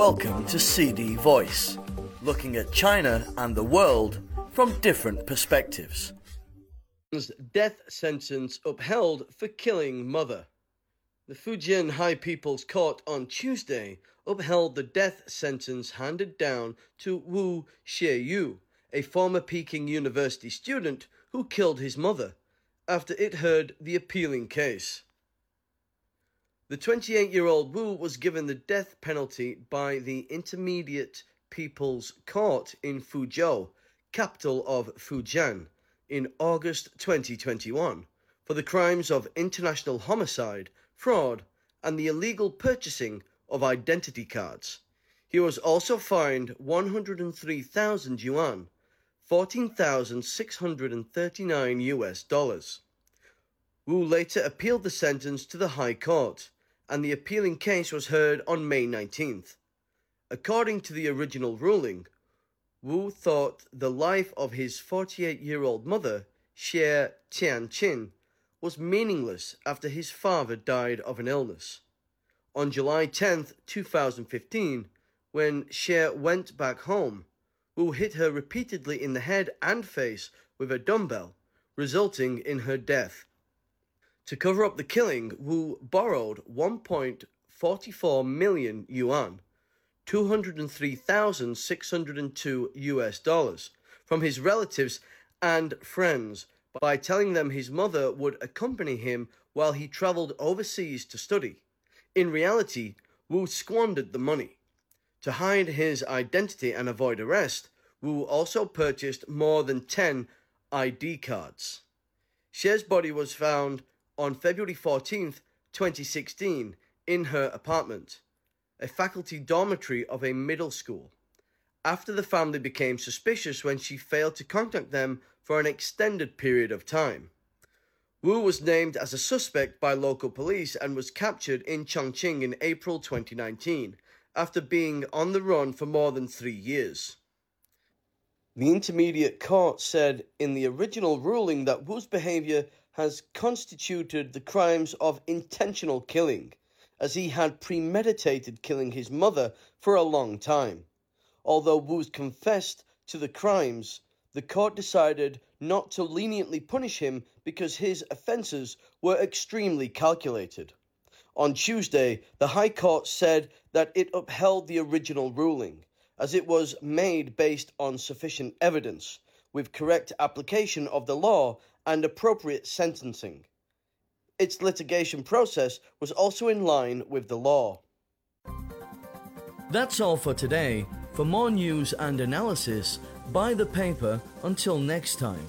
Welcome to CD Voice, looking at China and the world from different perspectives. Death sentence upheld for killing mother. The Fujian High People's Court on Tuesday upheld the death sentence handed down to Wu Xieyu, a former Peking University student who killed his mother, after it heard the appealing case. The 28 year old Wu was given the death penalty by the Intermediate People's Court in Fuzhou, capital of Fujian, in August 2021 for the crimes of intentional homicide, fraud, and the illegal purchasing of identity cards. He was also fined 103,000 yuan, 14,639 US dollars. Wu later appealed the sentence to the High Court and the appealing case was heard on May 19th. According to the original ruling, Wu thought the life of his 48 year old mother, Xie Tianqin, was meaningless after his father died of an illness. On July 10, 2015, when Xie went back home, Wu hit her repeatedly in the head and face with a dumbbell, resulting in her death. To cover up the killing, Wu borrowed 1.44 million yuan, 203,602 US dollars, from his relatives and friends by telling them his mother would accompany him while he traveled overseas to study. In reality, Wu squandered the money. To hide his identity and avoid arrest, Wu also purchased more than 10 ID cards. Xie's body was found on February 14, 2016, in her apartment, a faculty dormitory of a middle school, after the family became suspicious when she failed to contact them for an extended period of time. Wu was named as a suspect by local police and was captured in Chongqing in April 2019 after being on the run for more than three years. The Intermediate Court said in the original ruling that Wu's behavior has constituted the crimes of intentional killing, as he had premeditated killing his mother for a long time. Although Wu confessed to the crimes, the court decided not to leniently punish him because his offences were extremely calculated. On Tuesday, the High Court said that it upheld the original ruling, as it was made based on sufficient evidence, with correct application of the law and appropriate sentencing. Its litigation process was also in line with the law. That's all for today. For more news and analysis, buy the paper until next time.